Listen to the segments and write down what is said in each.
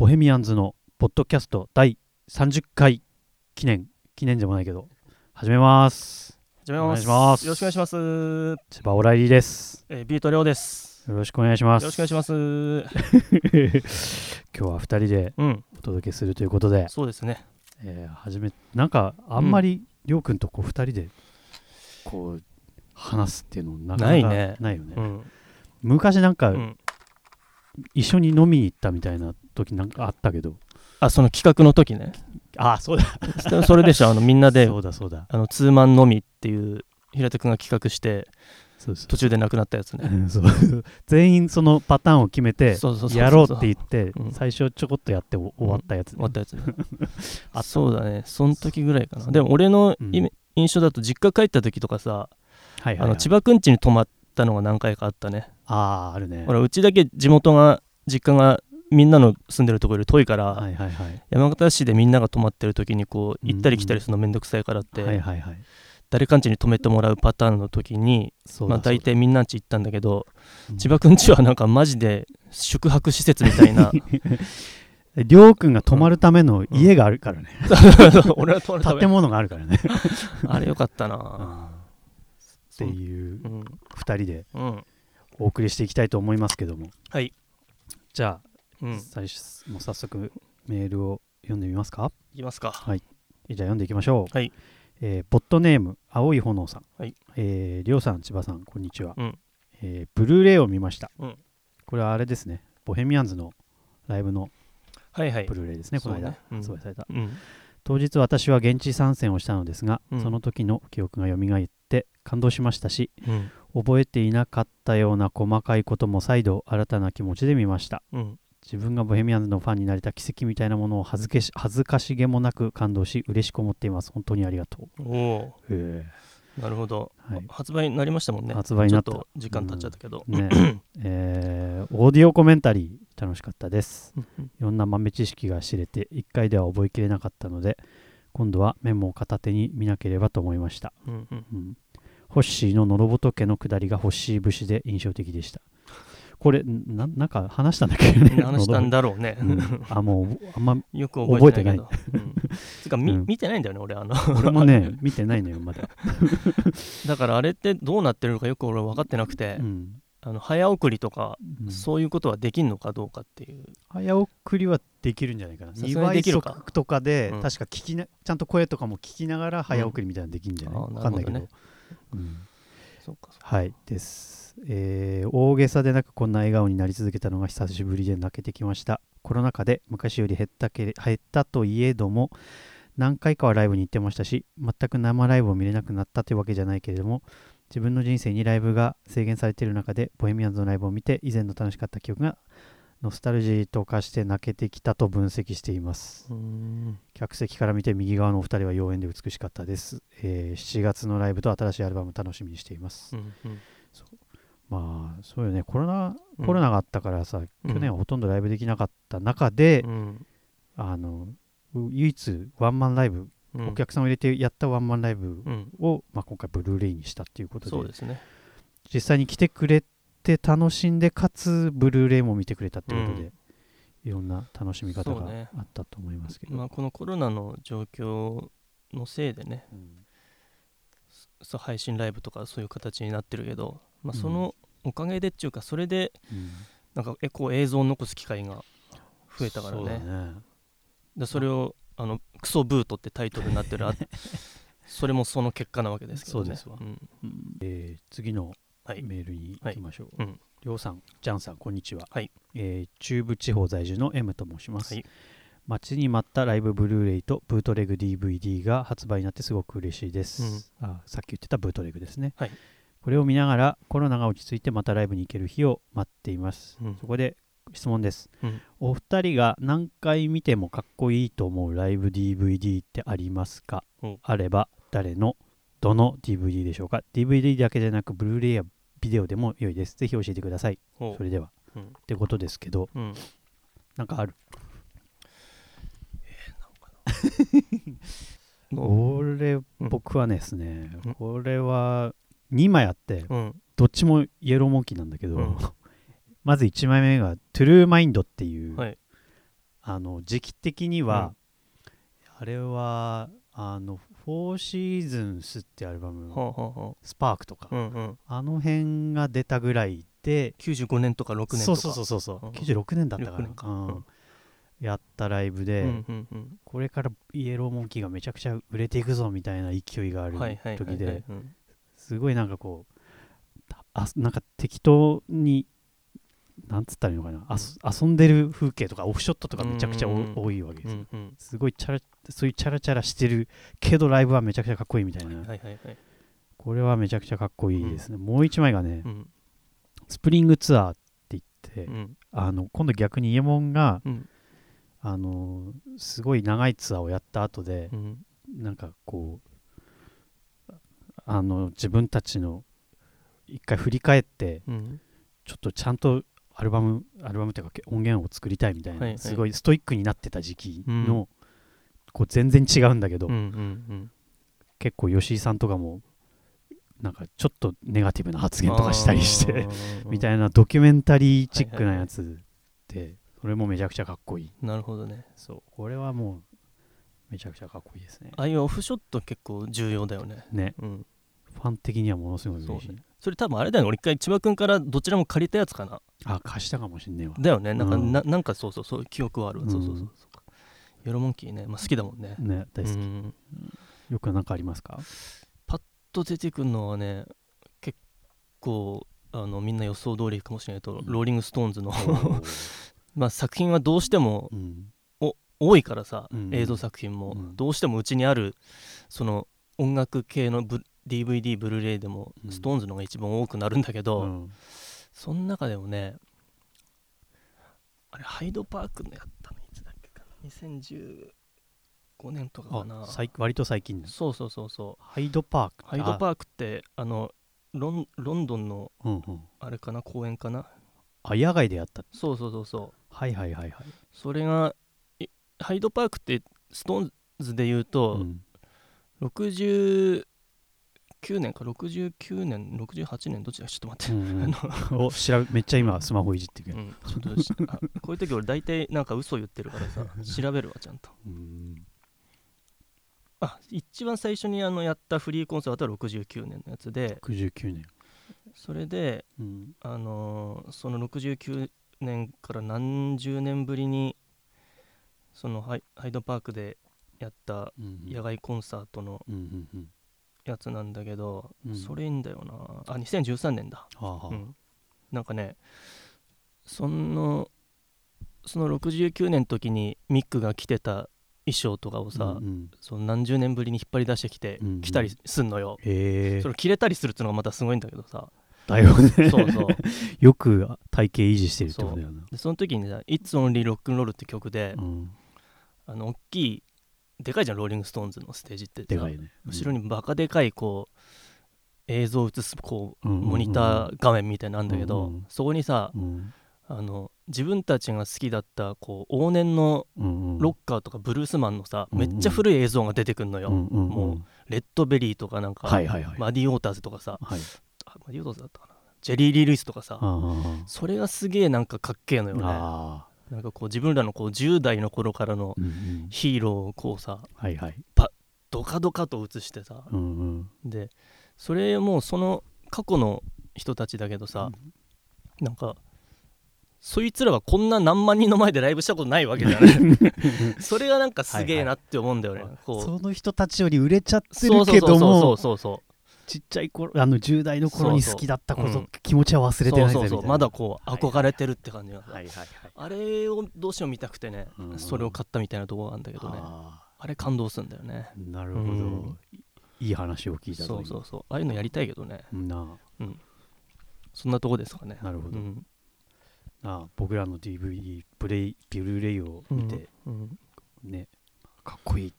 ボヘミアンズのポッドキャスト第30回記念記念でもないけど始めます。始めます。お願いします。よろしくお願いします、千葉オライリーです。えー、ビートレオです。よろしくお願いします。よろしくお願いします。今日は2人でうん。お届けするということで、そうですね。えー、初めなんかあんまりりょうくんとこう2人でこう話すっていうのなかなかないね。ないよね、うん、昔なんかうん、一緒に飲みに行ったみたいな時なんかあったけど。あその企画の時ね。あそうだ。そそれでしょ。あのみんなで。そうだそうだ。あのツーマンのみっていう平手君が企画してそう途中で亡くなったやつね。うんそう。全員そのパターンを決めてやろうって言ってうん。最初ちょこっとやってお終わったやつね、終わったやつね。あそうだね。その時ぐらいかな。でも俺のうん。印象だと実家帰った時とかさ、はいはい、はい、あの千葉くん家に泊まったのが何回かあったね。あーあるね。ほらうちだけ地元が実家がみんなの住んでるところより遠いから、はいはいはい。山形市でみんなが泊まってる時にこううん。行ったり来たりするのめんどくさいからって、はいはいはい。誰かん家に泊めてもらうパターンの時にまあ、大体みんなん家行ったんだけど、うん。千葉くん家はなんかマジで宿泊施設みたいな。りょうくんが泊まるための家があるからね、俺は泊まるため。建物があるからね。あれよかったな。っていうう。ん。2人でうん。お送りしていきたいと思いますけども。はい。じゃあ、うん。最初もう早速メールを読んでみますか？いきますか。じゃあ読んでいきましょう。はい。えーポットネーム青い炎さん、はい。えーりょうさん千葉さんこんにちは、うん。えーブルーレイを見ました、うん。これはあれですね。ボヘミアンズのライブのはいはい。ブルーレイですね、この間。そうねうん。発売された、うん。当日私は現地参戦をしたのですが、うん。その時の記憶が蘇って感動しましたしうん。覚えていなかったような細かいことも再度新たな気持ちで見ました。うん自分がボヘミアンズのファンになれた奇跡みたいなものを恥ずけし恥ずかしげもなく感動し嬉しく思っています。本当にありがとおおう、へーなるほど、はい。発売になりましたもんね。発売になった。ちょっと時間経っちゃったけど、えね。えーオーディオコメンタリー楽しかったです。うん。うんいろんな豆知識が知れて1回では覚えきれなかったので今度はメモを片手に見なければと思いました、うんうん。うん、ホッシーののろぼと家の下りがホッシー節で印象的でしたこれななんか話したんだっけ？ね 話したんだろうね、うん。あもうあんまよく覚えてないけど。覚うん。つうかみ、うん。見てないんだよね俺あの。俺もね見てないのよまだ、だからあれってどうなってるのかよく俺分かってなくて、うん。あの早送りとか、うん。そういうことはできんのかどうかっていう。早送りはできるんじゃないかな。さすがに2倍できるか。速とかで、うん。確か聞きなちゃんと声とかも聞きながら早送りみたいなのできるんじゃない、うん。あーわかんないけど。なるうん。そうかそうはいです、えー大げさでなくこんな笑顔になり続けたのが久しぶりで泣けてきました。コロナ禍で昔より減ったけれ減ったといえども何回かはライブに行ってましたし全く生ライブを見れなくなったというわけじゃないけれども自分の人生にライブが制限されている中でボヘミアンズのライブを見て以前の楽しかった記憶がノスタルジーと化して泣けてきたと分析しています。客席から見て右側のお二人は妖艶で美しかったです、えー7月のライブと新しいアルバム楽しみにしています、うんうんまあそうよね。コロナうん。コロナがあったからさ、うん。去年はほとんどライブできなかった中で、うん。あのう唯一ワンマンライブ、うん。お客さんを入れてやったワンマンライブうん。を、まあ、今回ブルーレイにしたっていうことで。そうですね。実際に来てくれて楽しんでかつブルーレイも見てくれたってことで、いろんな楽しみ方があったと思いますけど、まあこのコロナの状況のせいでねうん。そう配信ライブとかそういう形になってるけど、まあ、うん。そのおかげでっていうかそれでうん。なんかえこう映像を残す機会が増えたからね。ね。でそれをあのクソブートってタイトルになってるあ それもその結果なわけですけどね。そうですわ。ん。えー次のはい。メールに行きましょう。はい。うん。りょうさん、ジャンさん、こんにちは。はい。えー中部地方在住の M と申します。はい。待ちに待ったライブブルーレイとブートレグ DVD が発売になってすごく嬉しいです。あさっき言ってたブートレグですね。はいこれを見ながらコロナが落ち着いてまたライブに行ける日を待っています。うんそこで質問です。うんお二人が何回見てもかっこいいと思うライブ DVD ってありますか？おあれば誰のどの DVD でしょうか ?DVD だけでなくブルーレイやビデオでも良いです。ぜひ教えてください。それでは。うんってことですけど、うんなんかある？の俺、うん僕はですねうん、これは2枚あって、うん。どっちもイエローモンキーなんだけど、うん。まず1枚目がトゥルーマインドっていう、はい。あの時期的には、あれはあの「フォーシーズンス」ってアルバムほうほうほスパークとか、ううんうん。あの辺が出たぐらいで95年とか6年とか。そうそうそうそうそう。うん。96年だったか6な年か。うん。うん。やったライブで、うんうんうん。これからイエローモンキーがめちゃくちゃ売れていくぞみたいな勢いがあるはいはいはいすごいなんかこうあなんか適当になんつったらいいのかな、遊んでる風景とかオフショットとかめちゃくちゃおうんうんうん。多いわけですよ、うんうん。すごいチャラそういうチャラチャラしてるけどライブはめちゃくちゃかっこいいみたいな、はいはいはい。これはめちゃくちゃかっこいいですね、もう一枚がね、うん。スプリングツアーって言って、うん。あの今度逆にイエモンがうん。あのすごい長いツアーをやった後でう、ん。なんかこうあの自分たちの一回振り返ってうん。ちょっとちゃんとアルバムアルバムっていうか音源を作りたいみたいな、はいはい。すごいストイックになってた時期うん。の、こう全然違うんだけど、うんうん結構吉井さんとかもなんかちょっとネガティブな発言とかしたりして みたいいなドキュメンタリーチックなやつで、それもめちゃくちゃかっこいい。なるほどね。そう。これはもうめちゃくちゃかっこいいですね。ああいうオフショット結構重要だよね。ね。うんファン的にはものすごい嬉しい、そうそれ多分あれだよね。俺一回千葉君からどちらも借りたやつかな。あ貸したかもしんねえわ。だよね。なんか、うん。ななんかそうそうそう記憶はあるわ、うん。そうそうそうそう。かイエローモンキーね、まあ、好きだもんね。ね大好き、うん。よくなんかありますか？と出てくるのはね結構あのみんな予想通りかもしれないと、ローリング・ストーンズの。まあ作品はどうしてもうん。多いからさ、うん。映像作品も、うん。どうしてもうちにあるその音楽系のブ DVD ブルーレイでも、うん。ストーンズのが一番多くなるんだけど、うん。その中でもねあれハイドパークのやったのいつだっけかな？2015年とかかな。割と最近そうそうそうそう。ハイドパーク。ハイドパークってあのロンロンドンのーク、うんうん、あれかな？公園かな？あ野外でやった。そうそうそうそう。はいはいはいはい、それがいハイドパークってストーンズで言うと、うん69年か69年68年どっちだちょっと待って、うんお調べめっちゃ今スマホいじってる。けど、うん、ちょっとしあこういう時俺大体なんか嘘言ってるからさ 調べるわちゃんと。うん。あ一番最初にあのやったフリーコンサートは69年のやつで。69年、それで、うん。あのーその69年から何十年ぶりにそのハイハイドパークでやったうん。野外コンサートのうんうんうんやつなんだけど、うん。それいいんだよな。あ2013年だ、はあはあ。うん、なんかねそのその69年の時にミックが着てた衣装とかをさ、うんうん。その何十年ぶりに引っ張り出してきてうんうん。着たりすんのよ、それ着れたりするっていうのがまたすごいんだけどさ。だよね。そうそう。よく体型維持してるってことだよな。でその時にさ「It's Only Rock'n'Roll」って曲で、うん。あの大きいでかいじゃんローリング・ストーンズのステージって。さでかいね。後ろにバカでかいこう映像を映すこううんうんうん。モニター画面みたいなんだけど、うんうんそこにさうん。あの自分たちが好きだったこう往年のうんうん。ロッカーとかブルースマンのさ、うんめっちゃ古い映像が出てくんのよ、うんうんうん。もうレッドベリーとかなんか、はいはいはい。マディ・ウォーターズとかさはい。あマディ・ウォーターズだったかな。ジェリー・リー・ルイスとかさ、それがすげえなんかかっけえのよねなんかこう自分らのこう10代の頃からのうんうん。ヒーローをこうさはいはい。ドカドカと映してさうんうん。でそれもうその過去の人たちだけどさ、なんかそいつらはこんな何万人の前でライブしたことないわけじゃない。それがなんかすげえなって思うんだよね、こう。その人たちより売れちゃってるけども。そうそうちっちゃい頃あの10代の頃に好きだったこと、そうん。気持ちは忘れてないぜそうまだこうはい憧れてるって感じが。さ、はいはいはい。あれをどうしても見たくてね、うん。それを買ったみたいなところなんだけどね。ああれ感動するんだよね。ーなるほど、うん。いい話を聞いたぞそうそうそう。ああいうのやりたいけどね。今なそんなとこですかね。なるほど。うん。ああ僕らの DVD ブレイブルーレイを見て、うん。ねかっこいいっ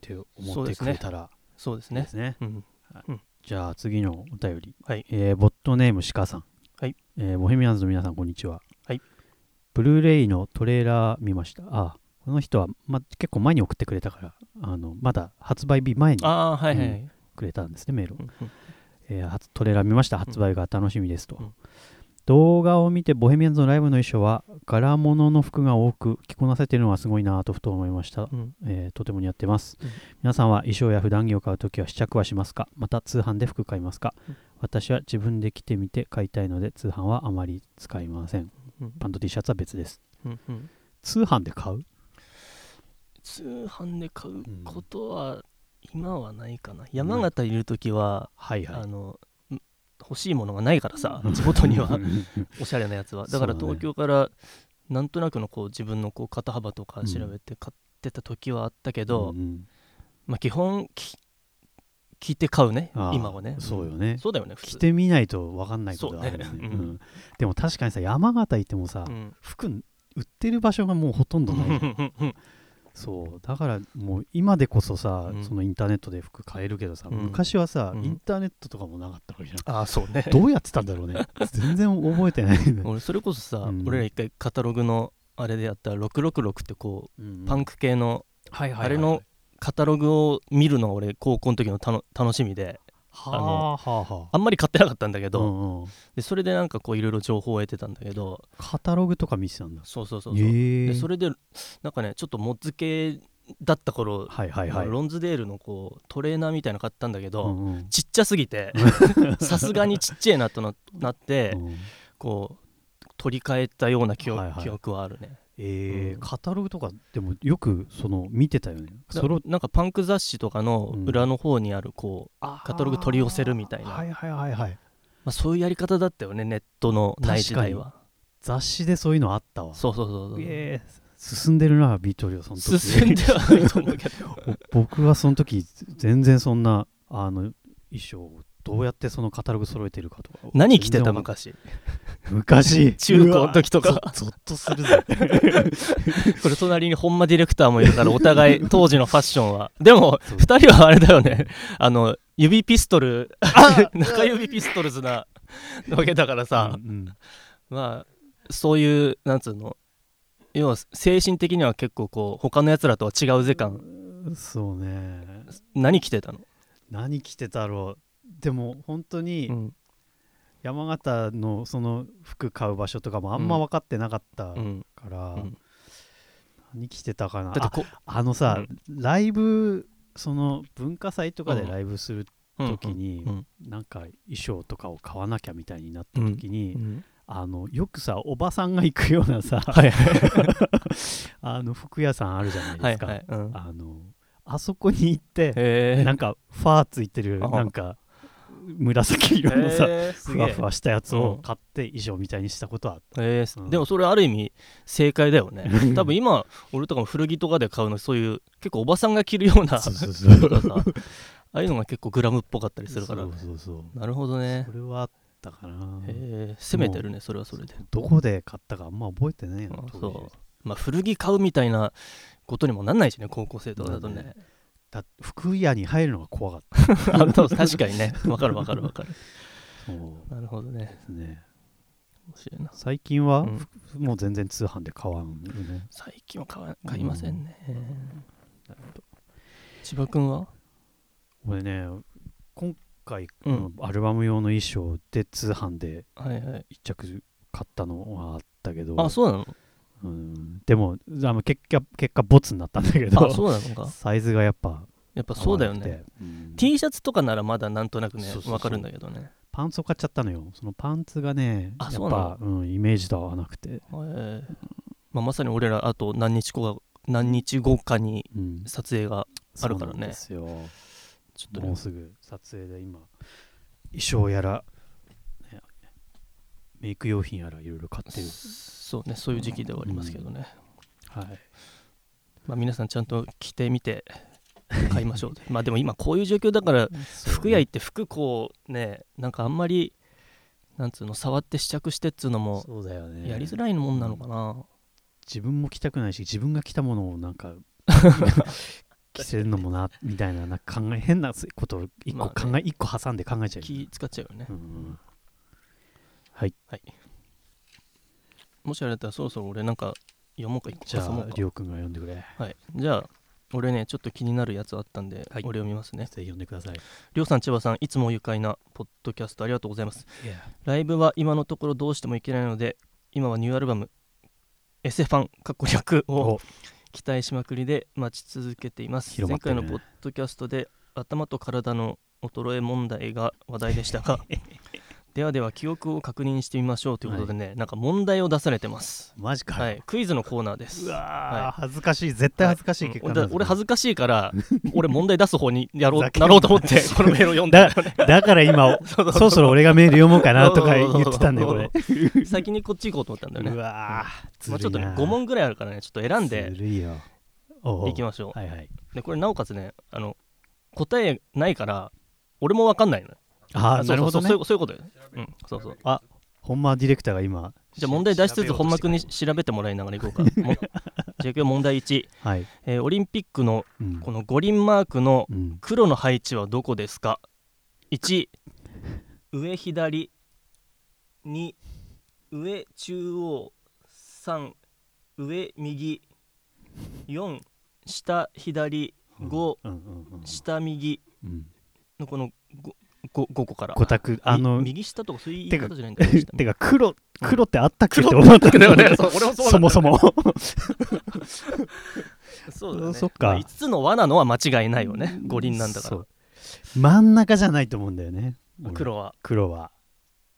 て思ってくれたら。そうですね。ですね。うんじゃあ次のお便り、はい。えーボットネーム鹿さん、はい。えーボヘミアンズの皆さんこんにちは、はい。ブルーレイのトレーラー見ました。あこの人は、ま、結構前に送ってくれたからあのまだ発売日前にああはいはい、うくれたんですねメールを、えー初トレーラー見ました。発売が楽しみですと、うん動画を見てボヘミアンズのライブの衣装は柄物の服が多く着こなせているのがすごいなとふと思いました、うん。えーとても似合ってます、うん。皆さんは衣装や普段着を買うときは試着はしますか？また通販で服買いますか、うん。私は自分で着てみて買いたいので通販はあまり使いません。うん。パント T シャツは別です。通販で買う？通販で買うことは今はないかな、山形いる時は、はいはい。あのん欲しいものがないからさうん。地元には。う んおしゃれなやつは。だから東京からなんとなくのこう自分のこう肩幅とか調べて買ってた時はあったけど、うんまあ基本き着て買うね今はね。そうよね。そうだよね着てみないと分かんないことがあるよね。ねううん。んでも確かにさ山形行ってもさ、うん。服売ってる場所がもうほとんどない そう。だからもう今でこそさ、うん。そのインターネットで服買えるけどさ、うん。昔はさ、うん。インターネットとかもなかったわけじゃん。ああそうね。どうやってたんだろうね。全然覚えてないね、俺それこそさ、うん。俺ら一回カタログのあれでやった666ってこうんうパンク系のはいはいはいあれのカタログを見るのが俺高校の時のたの楽しみで。はあ。はあはあんまり買ってなかったんだけあど、うんうん。でそれでなんかこういろいろ情報を得てたんだけどカタログとか見てたんだ。そうそうそうそえ。でそれでなんかねちょっとモッズ系だった頃、はいはいはい。ロンズデールのこうトレーナーみたいなの買ったんだけど、うんうん。ちっちゃすぎて さすがにちっちゃいなとななって、うん。こう取り替えたような記憶,、はいはい。記憶はあるねえーうん。カタログとかでもよくその見てたよね。だそれをなんかパンク雑誌とかのうん。裏の方にあるこう、カタログ取り寄せるみたいな。はいはいはいはい。まあ、そういうやり方だったよねネットのない時代は。雑誌でそういうのあったわ。そうそうそうそう。えー進んでるなビートリオその時。進んではないと思うけど。お 僕はその時全然そんなあの衣装をどうやってそのカタログ揃えてるかとか。何着てた昔？昔。中高の時とか。ゾゾッとするぜ。これ隣に本間ディレクターもいるからお互い当時のファッションは。でもそう。2人はあれだよね。あの指ピストル。中指ピストルズなわけだからさ、うんうん。まあそういうなんつうの？要は精神的には結構こう他のやつらとは違うぜ感。そうね。何着てたの、何着てたろうでも本当にうん。山形のその服買う場所とかもあんま分かってなかったうん、から、うん。何着てたかな。だってこああのさ、ライブその文化祭とかでうん。ライブするうん時に、うんなんか衣装とかを買わなきゃみたいになった時に、うん。あのよくさおばさんが行くようなさ、はい。あの服屋さんあるじゃないですか、はいはい、うん、あのあそこに行ってなんかファーついてるあ。なんか紫色のさへーふわふわしたやつうん。を買って衣装みたいにしたことはあった、えーうん。でもそれある意味正解だよね。多分今俺とかも古着とかで買うのそういう結構おばさんが着るような ああいうのが結構グラムっぽかったりするから。そうそうそうなるほどね。それはあったかな。へえ攻めてるねそれはそれで。どこで買ったかあんま覚えてないよ当時あそう。まあ古着買うみたいなことにもなんないしね高校生とかだとねだ服屋に入るのが怖かった。あ確かにね。わかるわかるわかる。そう。なるほどね。ね。最近は、うん。ふもう全然通販で買わんよね。最近は買わ買いませんね。なるほど。千葉君は？俺ね今回うん。のアルバム用の衣装で通販ではいはい。一着買ったのはあったけど。あそうなの？うん、でもあの結果結果ボツになったんだけどあそうなのか？サイズがやっぱやっぱそうだよね。うん。T シャツとかならまだなんとなくねわかるんだけどね。パンツを買っちゃったのよ。そのパンツがねあやっそううん、イメージと合わなくて、え。ーまあ、まさに俺らあと何日後か何日後かにうん、撮影があるからね。そうなんですよ。ちょっとね。もうすぐ撮影で今衣装やら、ねメイク用品やらいろいろ買ってる。そうねそういう時期ではありますけどね、はい。まあ、皆さんちゃんと着てみて買いましょう まあでも今こういう状況だから服屋行って服こうねなんかあんまりなんつうの触って試着してっつうのもそうだよね。やりづらいもんなのかな、自分も着たくないし自分が着たものをなんか 着せるのもなみたいななんか考え変なことを一個まあ考え、一個挟んで考えちゃう気使っちゃうよね、うんはい。もしあれだったらそろそろ俺なんか読もうか一個じゃありょうくんが読んでくれ。はい、じゃあ俺ねちょっと気になるやつあったんで、はい。俺読みますね。ぜひ読んでください。りょうさん千葉さんいつも愉快なポッドキャストありがとうございます。ライブは今のところどうしても行けないので今はニューアルバムエセファンかっこ略をお。期待しまくりで待ち続けています、ね。回のポッドキャストで頭と体の衰え問題が話題でしたが ではでは記憶を確認してみましょうということでね、なんか問題を出されてます。マジか、はい。クイズのコーナーです。うわー、はい。恥ずかしい。絶対恥ずかしい結果うんなん。俺俺恥ずかしいから 俺問題出す方にやろうな。なろうと思って このメールを読んだだだから今 そろそろ俺がメール読もうかなとか言ってたんだよこれ。先にこっち行こうと思ったんだよね。うわーまあ、ちょっとねずるいな5問ぐらいあるからねちょっと選んで。いきましょう。はいはい。でこれなおかつねあの答えないから俺も分かんないのよああそうなるほどね。そうそうそういうことよ、うん、そうそう。本間ディレクターが今。じゃあ問題出しつつ本間君に調べてもらいながらいこうか。もじゃあいくよ問題1、はい、えーオリンピックのうん。この五輪マークのうん、黒の配置はどこですか？1上左。2上中央。3上右。4下左。5うんうんうん下右。うん。のこの 5, 5個から。五択あのみ右下とかそういう言い方じゃないんだよてか黒黒ってあったっけって黒。思っただよね。そもそも そうだね。そっか。まあ5つの輪なのは間違いないよね。五輪なんだから。真ん中じゃないと思うんだよね。黒は。黒は。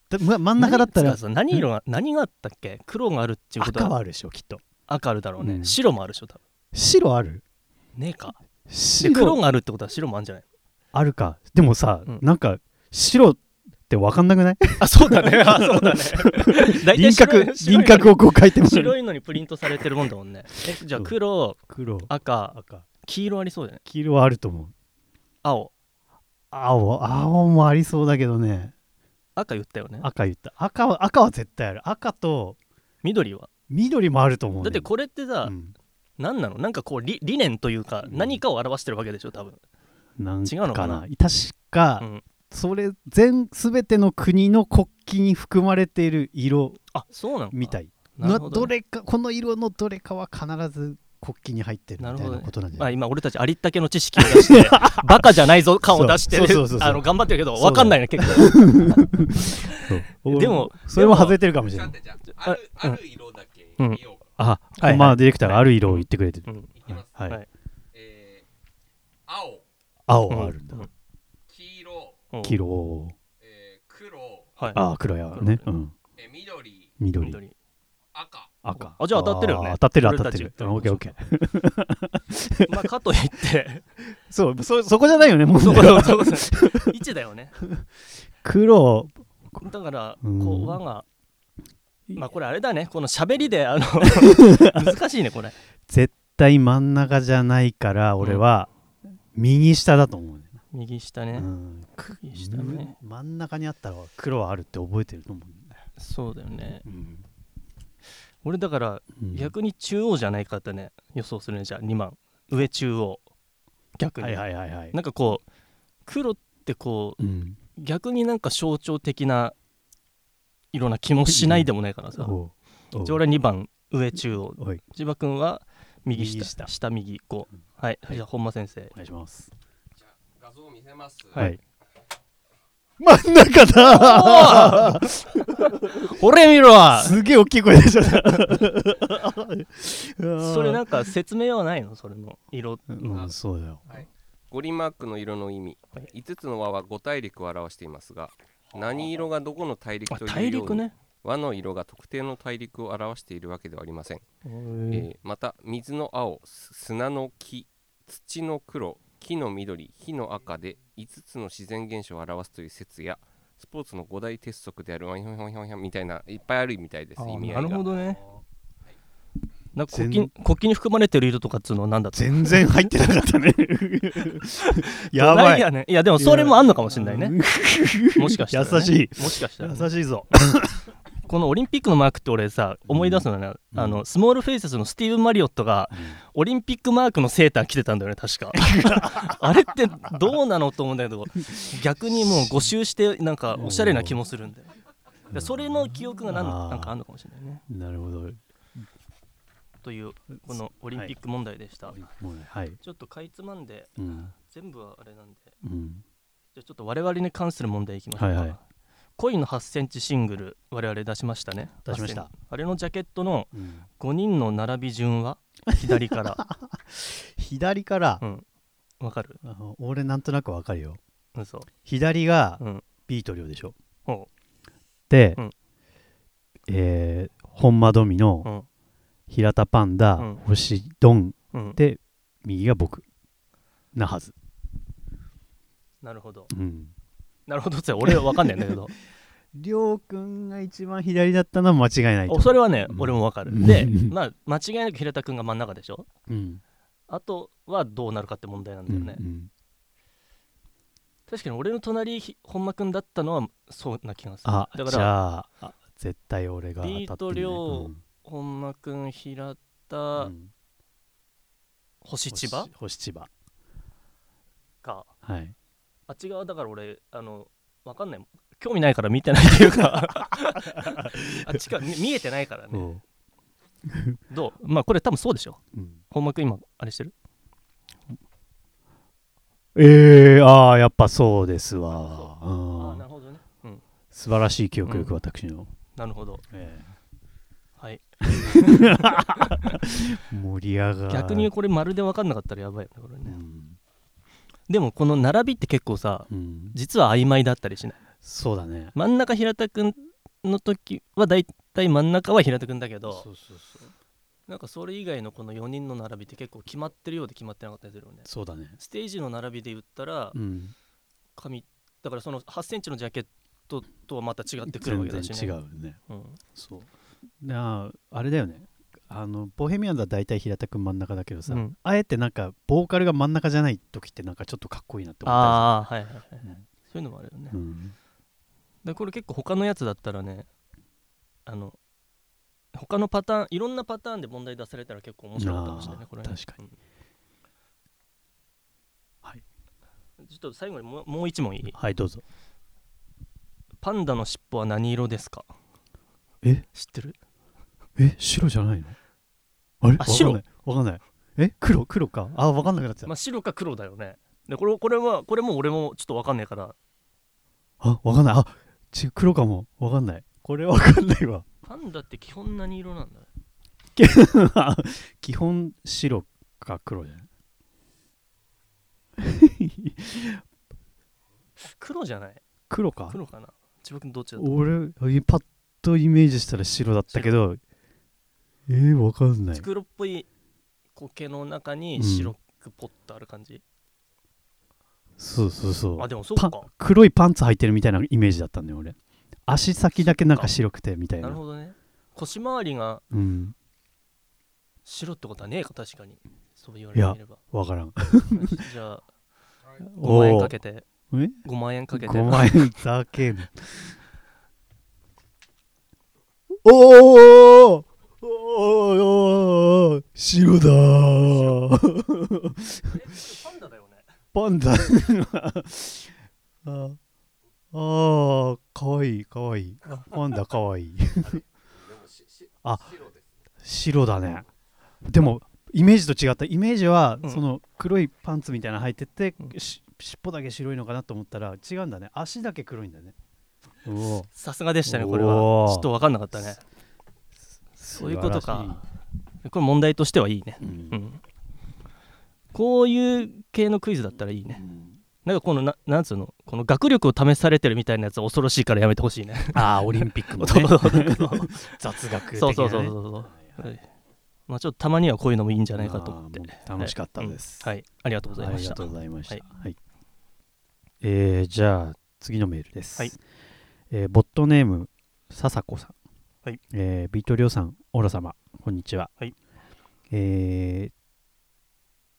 だま真ん中だったら。何色が何があったっけ？黒があるっていうことは。赤はあるでしょきっと。赤あるだろうね、うん。白もあるでしょ多分。白ある？ねえか。で白。黒があるってことは白もあるんじゃないあるかでもさ、うん。なんか白って分かんなくない？あそうだね。あそうだね。輪郭輪郭をこう書いても白いのにプリントされてるもんだもんね。えじゃあ黒黒。赤。赤。黄色ありそうじゃない黄色はあると思う。青。青。青もありそうだけどね。赤言ったよね。赤言った。赤は赤は絶対ある。赤と緑は？緑もあると思う、ね、だってこれってさ、うん。何なの？なんかこう理理念というかうん。何かを表してるわけでしょ多分なん違うのかな？確か、うん。それ全全ての国の国旗に含まれている色あそうなのか。みたい。などね。どれかこの色のどれかは必ず国旗に入ってるみたいなるほどね。なことなんじゃまあ、ない？今俺たちありったけの知識を出して バカじゃないぞ感を出してそうそうそうそうあの頑張ってるけど分かんないね結構 でもそれも外れてるかもしれない。あある色だけ見ようか。あ、はいはい。まあディレクターがある色を言ってくれてる、うん。はい、はい。えー青、あるんだ、うん。黄色、うん。黄色。えー黒、はい。あ黒やね、うん、えー緑、緑。緑。赤。赤。あじゃあ当たってるよね。当たってる当俺たってる。うんオッケーオッケー。まあかといって。そうそそこじゃないよねもうそうそうそうそう。位置だよね。黒。だからこうん。う輪が。まあこれあれだね。この喋りであの 難しいねこれ。絶対真ん中じゃないから俺は右下だと思うね、右下ね。うん。右下ね。真ん中にあったら黒はあるって覚えてると思うんだよ、そうだよね。うん。俺だからうん。逆に中央じゃないかってね。予想するねじゃあ2番上中央。逆に、はいはいはいはい。なんかこう黒ってこううん。逆になんか象徴的な色な気もしないでもないからさ、じゃあ俺2番上中央。千葉君は右下。右下。下右5はい、はい。じゃあ本間先生。お願いします。じゃあ画像を見せます。はい、真ん中だ。俺見ろ。わすげえ大きい声でしょそれなんか説明はないの？それの色。の、うんそうだよ。五輪マークの色の意味。はい。5つの輪は5大陸を表していますが、何色がどこの大陸あというように、大陸ね輪の色が特定の大陸を表しているわけではありません。へえーーまた水の青す砂の黄土の黒木の緑火の赤で5つの自然現象を表すという説やスポーツの五大鉄則であるワンヒョンヒョンヒョンヒョンみたいないっぱいあるみたいですあ意味合いが。なるほどね。なんか全国旗国旗に含まれてる色とかっつうのは何だった全然入ってなかったね。やばい。やね。いやでもそれもあんのかもしれないね。もしかしたら、ね、優しもしかしたらね、優しいぞ このオリンピックのマークって俺さ思い出すのはね、うん。あのスモールフェイセスのスティーブン・マリオットがオリンピックマークのセーター着てたんだよね確か。あれってどうなのと思うんだけど逆にもう5周してなんかおしゃれな気もするんだよでそれの記憶がなんなんかあんのかもしれないね。なるほど。というこのオリンピック問題でした、もうねはい、ちょっとかいつまんでうん。全部はあれなんで。うん、じゃあちょっと我々に関する問題いきましょうか、はいはい恋の8センチシングル我々出しましたね。出しました。8センチあれのジャケットのうん。5人の並び順は？左から。左から、うん。わかる？俺なんとなくわかるよ。嘘。左がうん。ビートリョウでしょ。ほで、うん。えー本間ドミノ、ううん。平田パンダ、うん。星ドンうん。で右が僕なはず、なるほど。うん、なるほど。って俺は分かんないんだ けど。りょうくんが一番左だったのは間違いないとおそれはね、うん。俺も分かる。うん。で まあ間違いなく平田君が真ん中でしょ？うん。あとはどうなるかって問題なんだよね、うん確かに俺の隣ひ本間君だったのはそうな気がする。あじだからゃああ絶対俺が当たってる、ね、ビートりょ本間君平田、うんうん。星千葉？星星千葉。か。はいあっち側だから俺あの分かんない。興味ないから見てないっていうか。あっちか見見えてないからね。そどう？まあこれ多分そうでしょ。う、うん、本間君今あれしてる？えー、ああやっぱそうですわ。そう。うん。あなるほどね。うん。素晴らしい記憶力、うん。私の、なるほど。えはい。え 盛り上がる。逆にこれまるで分かんなかったらやばいよねこれね。うん、でもこの並びって結構さうん、実は曖昧だったりしない？そうだね。真ん中平田君の時はだいたい真ん中は平田君だけどそうそうそう。なんかそれ以外のこの4人の並びって結構決まってるようで決まってなかったりするよね。そうだね。ステージの並びで言ったらうん。髪だからその8センチのジャケットとはまた違ってくるわけだしね。全然違うね。うん、そう。なああれだよねあのボヘミアンズは大体平田君真ん中だけどさ、うん。あえてなんかボーカルが真ん中じゃない時ってなんかちょっとかっこいいなって思っああはいはいはい、たりするそういうのもあるよね、うん。でこれ結構他のやつだったらねあの他のパターンいろんなパターンで問題出されたら結構面白かったかもしれないねこれね。確かに、うん。はい。ちょっと最後にもうもう一問いい？はいどうぞ。パンダの尻尾は何色ですか？え？知ってる？え白じゃないの？あれ？あ白。わかんない。わかんない。え黒黒か？あわかんなくなっちゃった、まあ白か黒だよね。でこれこれはこれも俺もちょっと分かんないから。あわかんない。あち黒かも。わかんない。これわかんないわ。パンダって基本何色なんだ？基本白か黒じゃない？黒じゃない？黒か？黒かな？千葉君どっちだ俺えパッとイメージしたら白だったけどえー、わかんない。黒っぽい苔の中にうん。白くポッとある感じ、そうそうそう。あでもそうパか黒いパンツ履いてるみたいなイメージだったんだよ俺。足先だけなんか白くてみたいな。なるほどね。腰回りがうん。白ってことはねえか確かに。そう言われれば。わからん。じゃあ5万円かけて。え？5万円かけて。5万円だけの。おーおーおー白だーパンダだよねパンダああかわいいかわいいパンダかわいいあ白だねでもイメージと違ったイメージは、うんその黒いパンツみたいなの履いてて、うんし尻尾だけ白いのかなと思ったら違うんだね足だけ黒いんだねおおさすがでしたねこれはちょっと分かんなかったねそういうことか。これ問題としてはいいね。い、うん。うん。こういう系のクイズだったらいいね。なんかこのななんつうの？この学力を試されてるみたいなやつ恐ろしいからやめてほしいね。ああオリンピックも そうね 雑学的な、ね、そうそうそうそうそう。はい。まあちょっとたまにはこういうのもいいんじゃないかと思って。楽しかったです、はい。ありがとうございました。ありがとうございました。はい。はい。えーじゃあ次のメールです。はい。えーボットネーム笹子さん、はい。えービートリョウさん、オラ様、こんにちは。はい。えー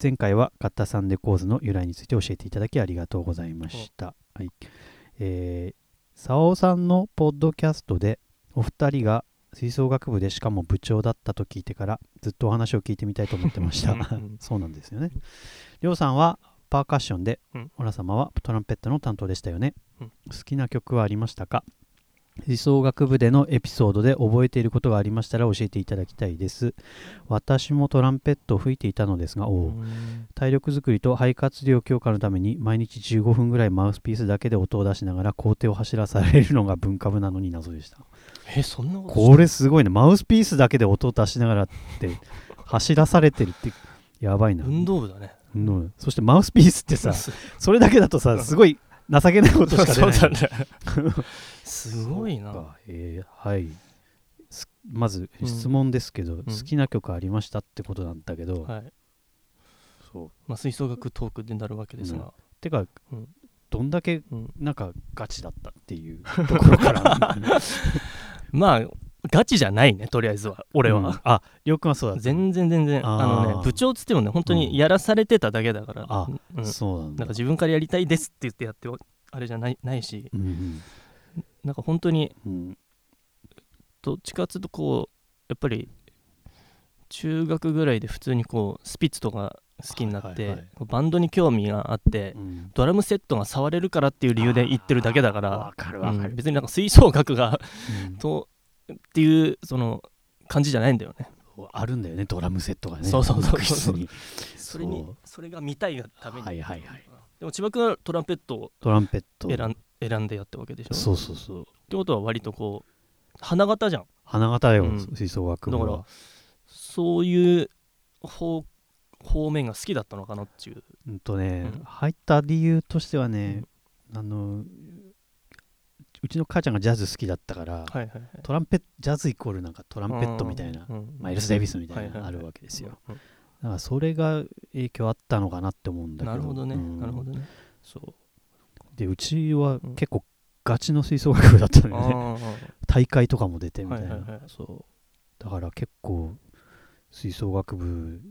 前回はカッタサンデコーズの由来について教えていただきありがとうございました。はい。えー、沢尾さんのポッドキャストでお二人が吹奏楽部でしかも部長だったと聞いてからずっとお話を聞いてみたいと思ってました。うん。そうなんですよね。りょうさんはパーカッションで、うん。オラ様はトランペットの担当でしたよね、うん。好きな曲はありましたか？吹奏楽部でのエピソードで覚えていることがありましたら教えていただきたいです。私もトランペットを吹いていたのですが体力づくりと肺活量強化のために毎日15分ぐらいマウスピースだけで音を出しながら校庭を走らされるのが文化部なのに謎でした。えそんなことこれすごいね。マウスピースだけで音を出しながらって走らされてるってやばいな。運動部だね。うん。そしてマウスピースってさすそれだけだとさすごい情けないことしか出ない。そうだね。すごいな。えーはい。すまずうん質問ですけど、好きな曲ありましたってことなんだけど、はい。そう。まあ吹奏楽トークになるわけですが。てか、うん。どんだけうん。なんかガチだったっていうところから まあガチじゃないねとりあえずは俺うん。はありょうくんはそうだ全然全然あのね部長っつってもね本当にやらされてただけだから。あうん。そうなんだ。なんか自分からやりたいですって言ってやってあれじゃないないし。うんなんか本当にうん。どっちかっつうとこうやっぱり中学ぐらいで普通にこうスピッツとか好きになって、はいはいバンドに興味があって、うん。ドラムセットが触れるからっていう理由で言ってるだけだから。わかるわかる。うん、別になんか吹奏楽がうん。とっていうその感じじゃないんだよね。あるんだよねドラムセットがね。そうそうそうそう。それにそれが見たいがために、はいはいはい。でも千葉君はトランペットをトランペット。選ん選んでやったわけでしょ。そうそうそう。ってことは割とこう花形じゃん。花形よ、うん。吹奏楽部だはそういう方方面が好きだったのかなっていう。うんとね、うん。入った理由としてはね、あのうちの母ちゃんがジャズ好きだったから、はいはいはい。トランペットジャズイコールなんかトランペットみたいな、うんマイルス・デイビスみたいなあるわけですよ、だからそれが影響あったのかなって思うんだけど。なるほどね、うん。なるほどね。そう。でうちはうん。結構ガチの吹奏楽部だったのよね、あ大会とかも出てみたいな、はいはいはい。そう。だから結構吹奏楽部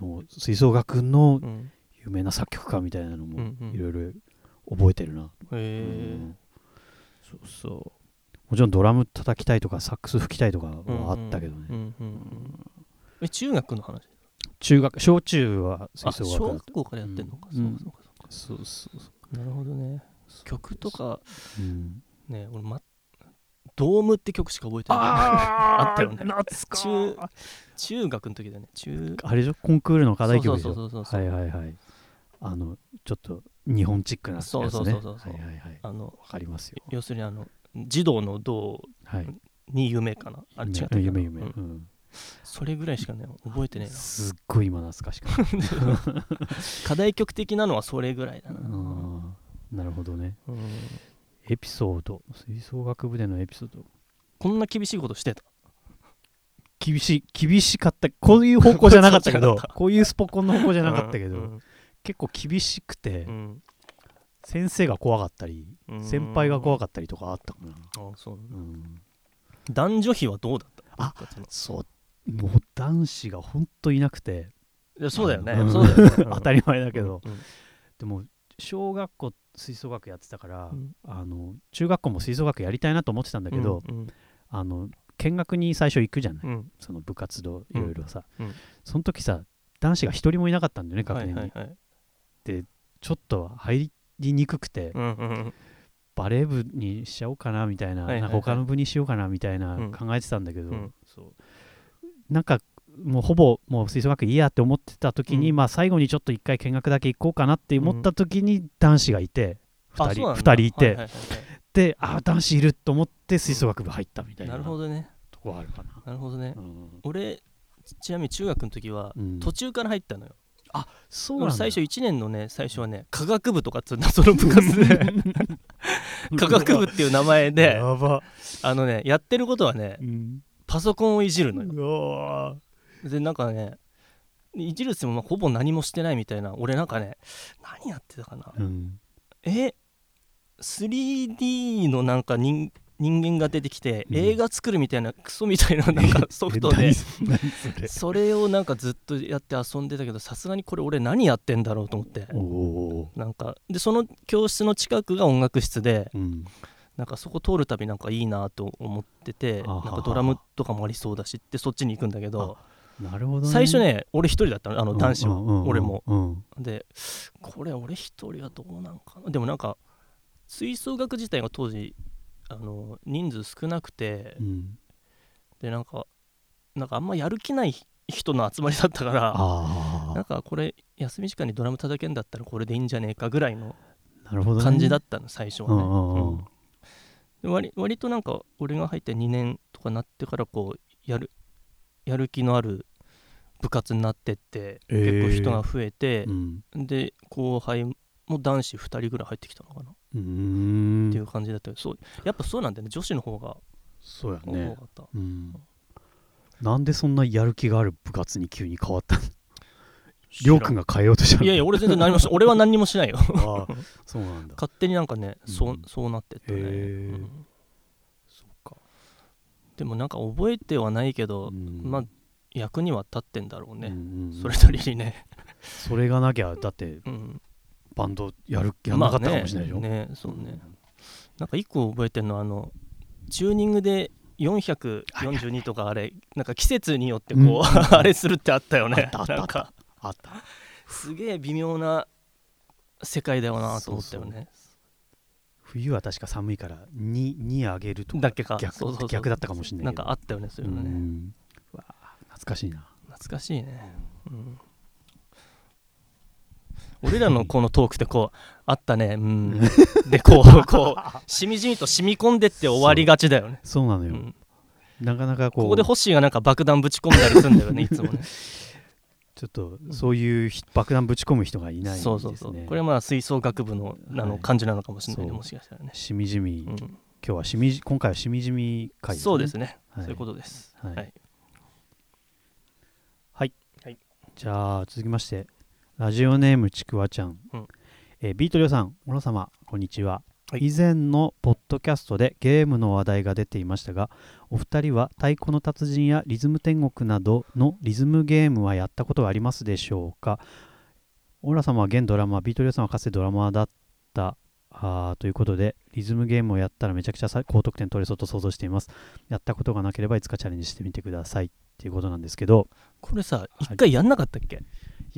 の吹奏楽の有名な作曲家みたいなのもうんうん。いろいろ覚えてるな、へえうんそうそう。もちろんドラム叩きたいとかサックス吹きたいとかはあったけどね、うんうんうんえ中学の話？中学小中はあ吹奏小楽だった。学校からやってんのか、うん。そうかそうかそうそうそそうか。なるほどね。曲とかう、うん、ね俺、ま、ドームって曲しか覚えてない。あ あったよね。懐か中中学の時だね。中あれでしょ？コンクールの課題曲でしょ？そうそうそうそう。はいはいはい。あのちょっと日本チックなやつね。そうそうそうそうそう。はいはいはい。あのわかりますよ。要するにあの児童の童はい。に夢かな。あれ違った夢夢、うん。うん。それぐらいしかね覚えてねえな。すっごい今懐かしくなる課題曲的なのはそれぐらいだな、あーなるほどね。うん。エピソード。吹奏楽部でのエピソード。こんな厳しいことしてた？厳しい厳しかった。こういう方向じゃなかったけど。そうじゃなかった。こういうスポコンの方向じゃなかったけど、うん結構厳しくて、うん。先生が怖かったり、うん。先輩が怖かかったりとかあったかな、あそううん、男女比はどうだったあそうもう男子がほんといなくて。いやそうだよね、うん。そうだよね、当たり前だけど、うんでも小学校吹奏楽やってたから、うん。あの中学校も吹奏楽やりたいなと思ってたんだけど、うんあの見学に最初行くじゃない、うん。その部活動いろいろさ、うんその時さ男子が一人もいなかったんだよね学はい年に、はいはいちょっと入りにくくて、うんうんバレー部にしちゃおうかなみたいな,、はいはいはい。なんか他の部にしようかなみたいなうん。考えてたんだけど、うん。そう。なんかもうほぼもう吹奏楽いいやって思ってた時に、うん。まあ最後にちょっと一回見学だけ行こうかなって思った時に男子がいて、2うなんだ。二人いて、はいはいはい。であ男子いると思って吹奏楽部入ったみたいななるほどね。とこあるかな。なるほどね。うん。俺ちなみに中学の時はうん。途中から入ったのよ、そうなんだ。俺最初1年のね最初はね科学部とかっつう謎の部活で。科学部っていう名前であのねやってることはねうん、パソコンをいじるのよ。でなんかねいじるってもまあほぼ何もしてないみたいな俺なんかね何やってたかな。ーうん。え 3D のなんか人人間が出てきて、うん。映画作るみたいなクソみたいななんか ソフトでそれ。をなんかずっとやって遊んでたけどさすがにこれ俺何やってんだろうと思って。なんかでその教室の近くが音楽室でー、うん、なんかそこ通るたびなんかいいなと思っててなんかドラムとかもありそうだしってそっちに行くんだけどなるほど、ね、最初ね俺一人だったのあの男子は、うんうんうん。俺も。うんでこれ俺一人はどうなんかな。でもなんか吹奏楽自体が当時あの人数少なくてうん。でなんかなんかあんまやる気ない人の集まりだったからあなんかこれ休み時間にドラム叩けんだったらこれでいいんじゃねえかぐらいの感じだったの最初はね、うんで割割となんか俺が入って2年とかなってからこうやるやる気のある部活になってってえー。結構人が増えてう、ん。で後輩も男子2人ぐらい入ってきたのかな、っていう感じだった。けどそうやっぱそうなんだよね。女子の方が。多そうやね。うん。なんでそんなやる気がある部活に急に変わったの？りょうくんが変えようとしたの？いやいや俺全然何もし 俺は何にもしないよ。ああそうなんだ。勝手になんかね、そううん。そうなってったね、へー。うん。そっか。でもなんか覚えてはないけど、うん。まあ役には立ってんだろうね、うんうんうん。それなりにね、それがなきゃだってうん、バンドやるやんなかったかもしれないでしょ、まあねねそうね。なんか一個覚えてるのはあのチューニングで442とかあれなんか季節によってこう、うん。あれするってあったよね。あったあったあった。すげえ微妙な世界だよなと思ったよね。冬は確か寒いから2に上げるとかだっけか。逆逆だったかもしれないなんかあったよねそういうのね、ん。う懐かしいな。懐かしいね、うん、俺らのこのトークってこうあったね。うん。でこうこうしみじみと染み込んでって終わりがちだよね。そうなのよ、うん。なかなかこう。ここでホッシーがなんか爆弾ぶち込んだりするんだよね いつもね。ちょっとそういうひ爆弾ぶち込む人がいないんですね。そうそうそう。これはまあ吹奏楽部のあのはい感じなのかもしれないね。そう。もしかしたらね、しみじみ、うん、今日はしみじ今回はしみじみ会そうですね、はい。そういうことです。はい。はい。じゃあ続きましてラジオネームちくわちゃん、うん。えービートりょうさん皆様こんにちは、はい。以前のポッドキャストでゲームの話題が出ていましたがお二人は太鼓の達人やリズム天国などのリズムゲームはやったことがありますでしょうか？オーラ様は現ドラマービートりょうさんはかつてドラマーだったあーということでリズムゲームをやったらめちゃくちゃさ高得点取れそうと想像しています。やったことがなければいつかチャレンジしてみてください。っていうことなんですけど。これさ一回やんなかったっけ、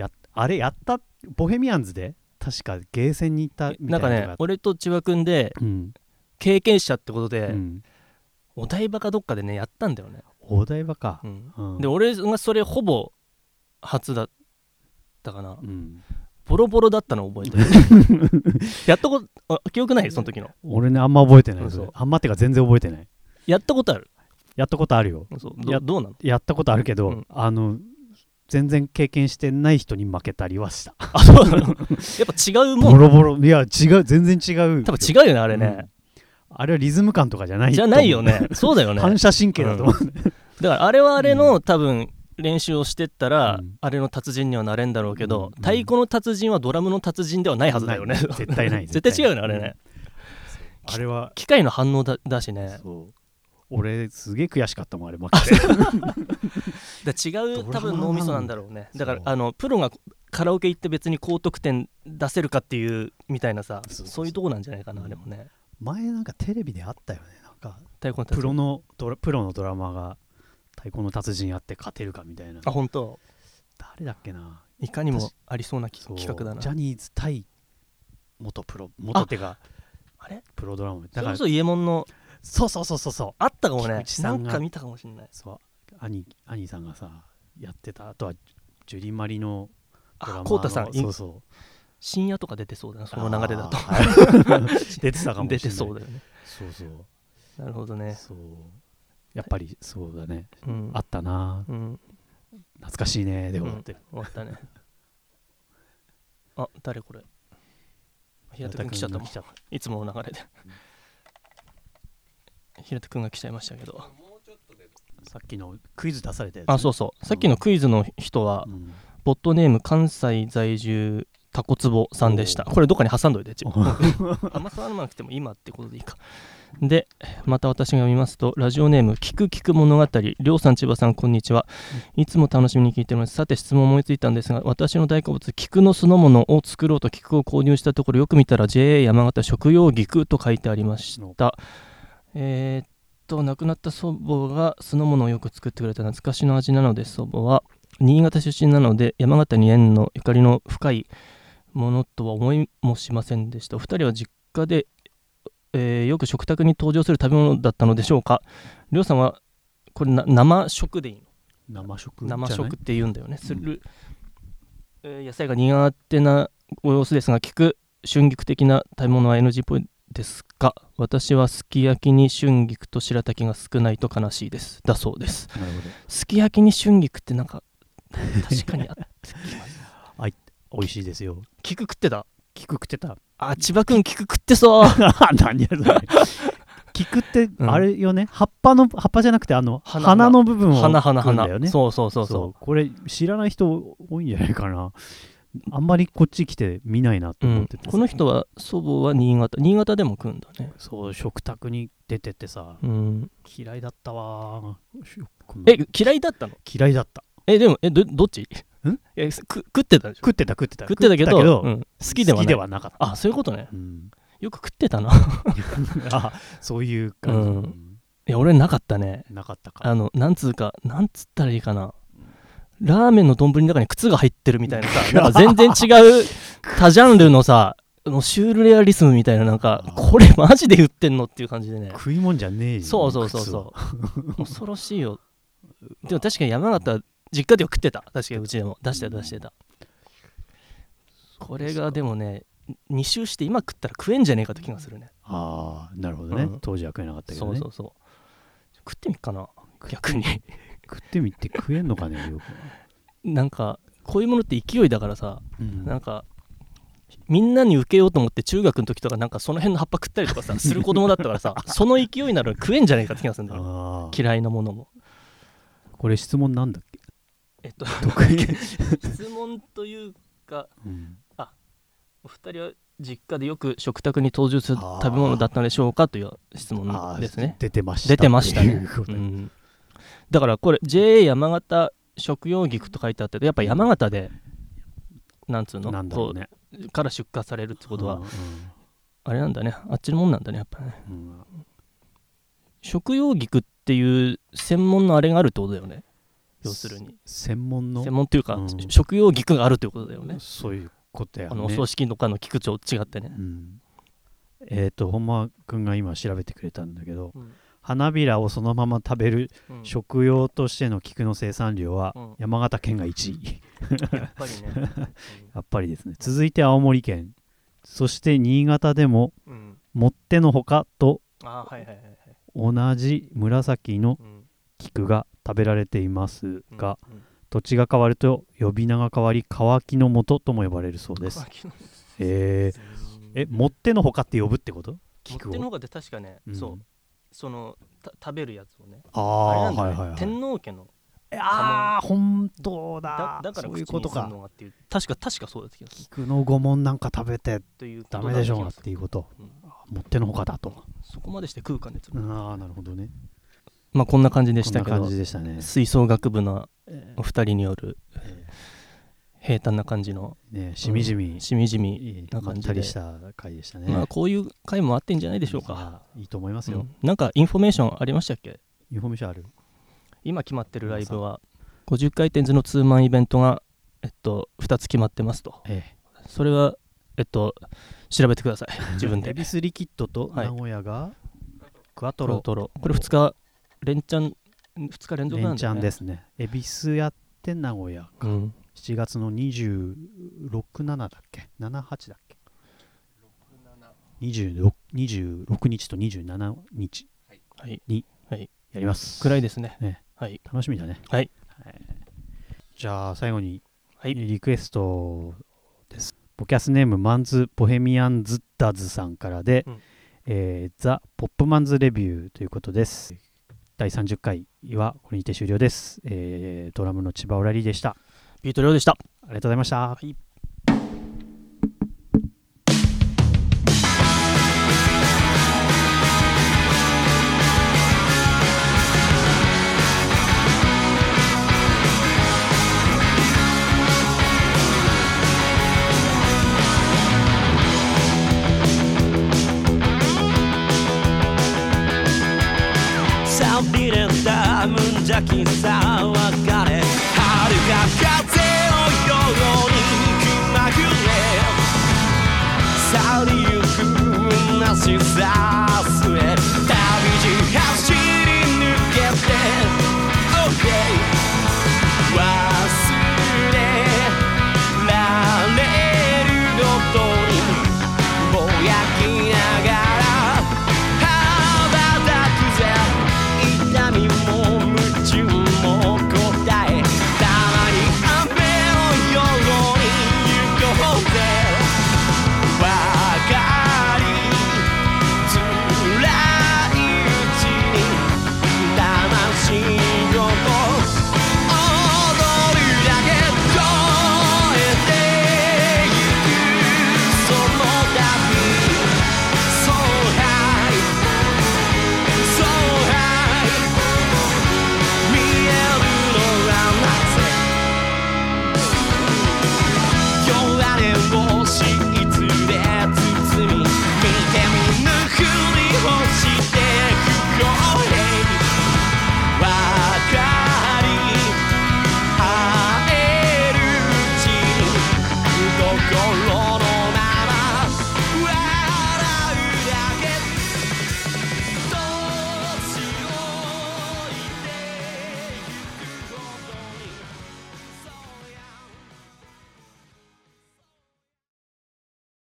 やあれやった？ボヘミアンズで？確かゲーセンに行ったみたないんかね俺と千葉君でうん、経験者ってことで、うん、お台場かどっかでねやったんだよね、お台場か。う、ん。うん。で俺がそれほぼ初だったかな。うん、ボロボロだったの覚えてる。やったことあ記憶ない？その時の。俺ねあんま覚えてない嘘それあんまってか全然覚えてない。やったことある？やったことあるよ。そう。やどどうなのやったことあるけど、うん。あの全然経験してない人に負けたりはした。あそうなの？やっぱ違うもん。ボロボロ。いや違う全然違う多分違うよねあれね、あれはリズム感とかじゃないじゃないよね。そうだよね。反射神経だと思う、だからあれはあれの、多分練習をしてったら、うん。あれの達人にはなれんだろうけど、うん。太鼓の達人はドラムの達人ではないはずだよね。絶対ない。絶対違うよねあれね、あれは機械の反応だだしね。そう俺すげえ悔しかったもんあれ負けてだ違う多分脳みそなんだろうね。だからあのプロがカラオケ行って別に高得点出せるかっていうみたいなさそういうとこなんじゃないかなあれもね。前なんかテレビであったよね。なんかプロのドラプロのドラマーが太鼓の達人やって勝てるかみたいな。あ本当。誰だっけな。いかにもありそうな企画だな。ジャニーズ対元プロ元手があれ？プロドラマ。だかられこそ伊右衛門のそうそうそうそうそう。あったかもね。菊池さが。なんんか見たかもしれない。そう。兄兄さんがさやってたあとはジュリマリのドラマーのあコウタさんそうそう。深夜とか出てそうだなその流れだと。あー。は い出てたかもしれない。出てそうだよね。そうそう。なるほどね。そう。やっぱりそうだね。うん。あったな。うん。懐かしいねでうんもって、終わったね。あ誰これ。平田君来ちゃったもん。いつもの流れで平田君が来ちゃいましたけど。さっきのクイズ出されたやつあそうそう。さっきのクイズの人はうん。ボットネーム関西在住タコツボさんでした。これどっかに挟んどいてち あんま触らなくても今ってことでいいか。でまた私が見ますとラジオネーム聞く聞く物語りょうさん千葉さんこんにちは。いつも楽しみに聞いております。さて質問思いついたんですが私の大好物菊の酢の物を作ろうと菊を購入したところよく見たら JA 山形食用菊と書いてありましたえーっと亡くなった祖母が酢の物をよく作ってくれた懐かしの味なので祖母は新潟出身なので山形に縁のゆかりの深いものとは思いもしませんでした。お二人は実家でえーよく食卓に登場する食べ物だったのでしょうか？りょうさんはこれな生食でいいの？生食？生食って言うんだよね。する、えー野菜が苦手なご様子ですが聞く春菊的な食べ物は NG っぽいですか？私はすき焼きに春菊と白滝が少ないと悲しいです。だそうです。なるほど。すき焼きに春菊ってなんか 確かにあ美味しいですよ。菊食ってた？菊食ってた？あ千葉くん菊食ってそう。何やそれ。菊ってうん。あれよね、葉っぱの葉っぱじゃなくてあの花花の部分を花花花そうそうそう。そう。これ知らない人多いんじゃないかなあんまりこっち来て見ないなとうん思っててさ、この人は祖母は新潟新潟でも食うんだね。そう食卓に出てってさ。うん。嫌いだったわ。え嫌いだったの？嫌いだった。えでもえどどっち？えすく食ってたでしょ？食ってた食ってた。食ってたけど食うん。好きでは好ない。きではなかった。あそういうことね。うん。よく食ってたな。あそういう感じ、うんうん。いや俺なかったね。なかったか。あのなんつうかなんつったらいいかなラーメンの丼の中に靴が入ってるみたいなさなんか全然違う多ジャンルのさもうシュールレアリスムみたいななんかこれマジで売ってんのっていう感じでね。食い物じゃねえじゃんそうそうそう。そう 恐ろしいよ。でも確かに山形実家では食ってた。確かにうちでも。出してた出してた。これがでもね2周して今食ったら食えんじゃねえかって気がするね。ああなるほどね、うん。当時は食えなかったけどね。そうそうそう。食ってみっかな。逆に食ってみて食えんのかね よく、なんかこういうものって勢いだからさうん。なんかみんなに受けようと思って中学の時とかなんかその辺の葉っぱ食ったりとかさ する子供だったからさその勢いなら食えんじゃねえかって気がするんだよ。ああ嫌いなものも。これ質問なんだっけ？えっと 質問というかうん。お二人は実家でよく食卓に登場する食べ物だったのでしょうかという質問ですね。出てました出てましたね。うん、だからこれ JA 山形食用菊と書いてあってやっぱ山形でなんつうの？なんだろうね。から出荷されるってことはうんあれなんだね。あっちのもんなんだねやっぱね。うん。うん食用菊っていう専門のあれがあるってことだよね。要するに。専門の？専門っていうか、うん。食用菊があるってことだよね。そういうことやね。あのお葬式とかの菊と違ってね。うん。えっ、と本間君が今調べてくれたんだけど、うん花びらをそのまま食べるうん。食用としての菊の生産量はうん。山形県が1位。やっぱりね、やっぱりですね。続いて青森県。そして新潟でもうん。うんもってのほかとあーはいはいはいはい。同じ紫のうん。菊が食べられていますが、うん。うん。土地が変わると呼び名が変わり乾きの元とも呼ばれるそうです。乾きのへええもってのほかって呼ぶってこと？持菊を。っての確かね、うん。そうそのた食べるやつをね。ああれなんだね、あはいはいはい。天皇家のああ本当だ。だから口にことか。するのがっていう。確か確かそうだった気がする。菊の御紋なんか食べてということダメでしょうっだっていうこと。うん。もってのほかだと。そこまでして食うかねつああなるほどね。まあこんな感じでしたけど。じでしたね。吹奏楽部のえお二人によるえ平坦な感じの。ねしみじみ。しみじみ、いいな感じで。まったりした回でしたね。まあこういう回もあってんじゃないでしょうか、いやいいと思いますよ。うん。なんかインフォメーションありましたっけ？インフォメーションある。今決まってるライブは。50回転ズのツーマンイベントがえっと2つ決まってますと。えそれはえっと調べてください。自分で。えエビスリキッドとはい。名古屋がクワトトロロトロ。これ2日連チャン2日連続なんだよね。連チャンですね。エビスやって名古屋うん7月の267だっけ？78だっけ？26 26日と27日。はい。やります。暗いですね。ね。はい。楽しみだね。はい。じゃあ最後にはい。リクエストです。ボキャスネームマンズ・ボヘミアン・ズッダズさんからで、うん。えーザ・ポップマンズ・レビューということです。第30回はこれにて終了です、えードラムの千葉オラリーでしたビートリョウでした。ありがとうございました、はい。錆びに気まぐれ去りゆくなしさ。